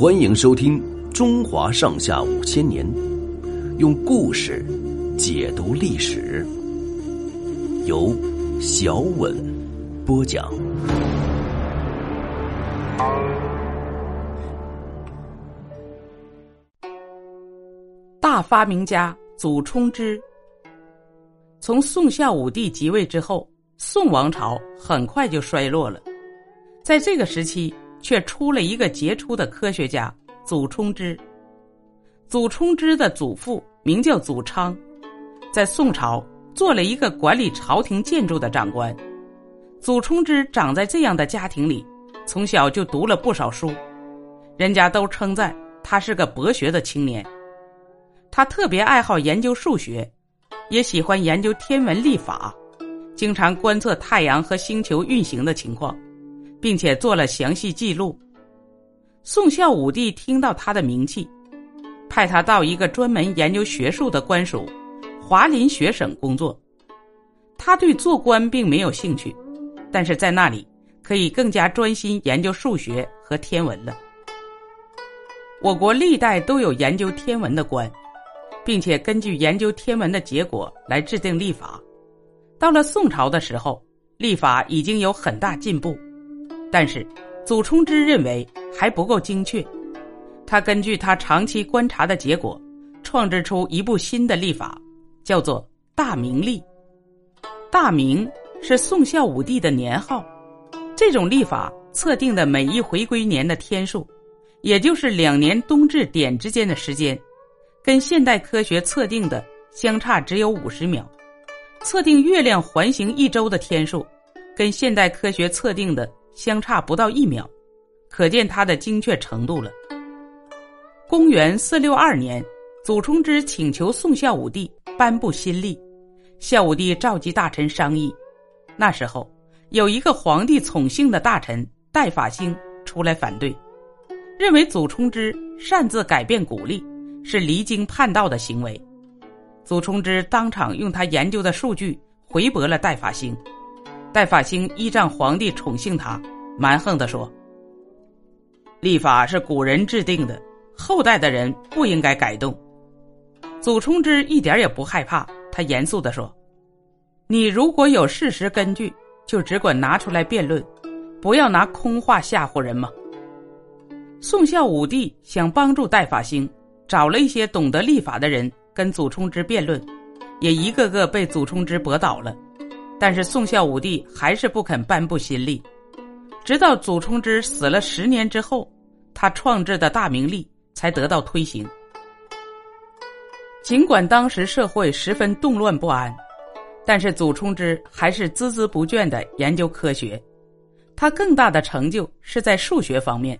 欢迎收听《中华上下五千年》，用故事解读历史，由小稳播讲。大发明家祖冲之，从宋孝武帝即位之后，宋王朝很快就衰落了。在这个时期，却出了一个杰出的科学家祖冲之。祖冲之的祖父名叫祖昌，在宋朝做了一个管理朝廷建筑的长官。祖冲之长在这样的家庭里，从小就读了不少书，人家都称赞他是个博学的青年。他特别爱好研究数学，也喜欢研究天文历法，经常观测太阳和星球运行的情况。并且做了详细记录。宋孝武帝听到他的名气，派他到一个专门研究学术的官署——华林学省工作。他对做官并没有兴趣，但是在那里可以更加专心研究数学和天文了。我国历代都有研究天文的官，并且根据研究天文的结果来制定历法。到了宋朝的时候，历法已经有很大进步。但是，祖冲之认为还不够精确。他根据他长期观察的结果，创制出一部新的历法，叫做《大明历》。大明是宋孝武帝的年号。这种历法测定的每一回归年的天数，也就是两年冬至点之间的时间，跟现代科学测定的相差只有五十秒。测定月亮环行一周的天数，跟现代科学测定的。相差不到一秒，可见它的精确程度了。公元四六二年，祖冲之请求宋孝武帝颁布新历，孝武帝召集大臣商议。那时候，有一个皇帝宠幸的大臣戴法兴出来反对，认为祖冲之擅自改变古历是离经叛道的行为。祖冲之当场用他研究的数据回驳了戴法兴。戴法兴依仗皇帝宠幸他，蛮横地说：“历法是古人制定的，后代的人不应该改动。”祖冲之一点也不害怕，他严肃地说：“你如果有事实根据，就只管拿出来辩论，不要拿空话吓唬人嘛。”宋孝武帝想帮助戴法兴，找了一些懂得历法的人跟祖冲之辩论，也一个个被祖冲之驳倒了。但是宋孝武帝还是不肯颁布新历，直到祖冲之死了十年之后，他创制的大明历才得到推行。尽管当时社会十分动乱不安，但是祖冲之还是孜孜不倦的研究科学。他更大的成就是在数学方面，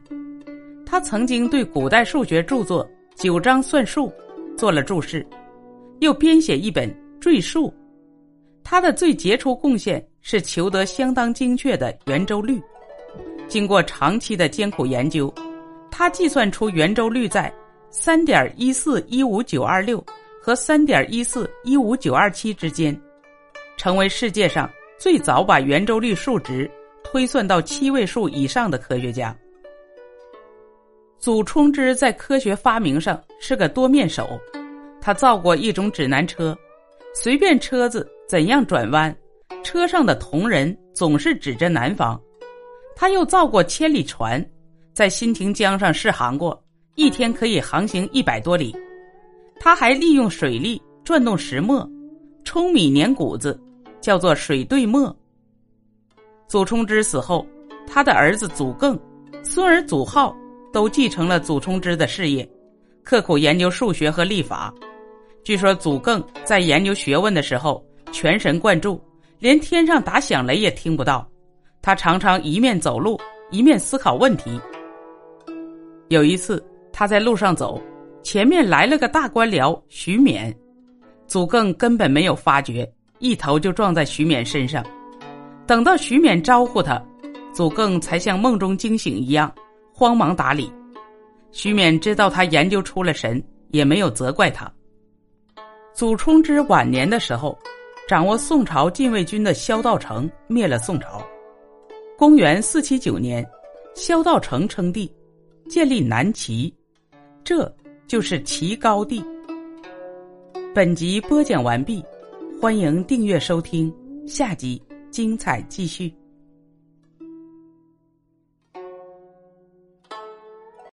他曾经对古代数学著作《九章算术》做了注释，又编写一本《赘述》。他的最杰出贡献是求得相当精确的圆周率。经过长期的艰苦研究，他计算出圆周率在三点一四一五九二六和三点一四一五九二七之间，成为世界上最早把圆周率数值推算到七位数以上的科学家。祖冲之在科学发明上是个多面手，他造过一种指南车，随便车子。怎样转弯？车上的铜人总是指着南方。他又造过千里船，在新亭江上试航过，一天可以航行一百多里。他还利用水力转动石磨，舂米碾谷子，叫做水对磨。祖冲之死后，他的儿子祖艮、孙儿祖浩都继承了祖冲之的事业，刻苦研究数学和历法。据说祖艮在研究学问的时候。全神贯注，连天上打响雷也听不到。他常常一面走路，一面思考问题。有一次，他在路上走，前面来了个大官僚徐勉，祖艮根本没有发觉，一头就撞在徐勉身上。等到徐勉招呼他，祖艮才像梦中惊醒一样，慌忙打理。徐勉知道他研究出了神，也没有责怪他。祖冲之晚年的时候掌握宋朝禁卫军的萧道成灭了宋朝。公元四七九年萧道成称帝建立南齐这就是齐高帝。本集播讲完毕欢迎订阅收听下集精彩继续。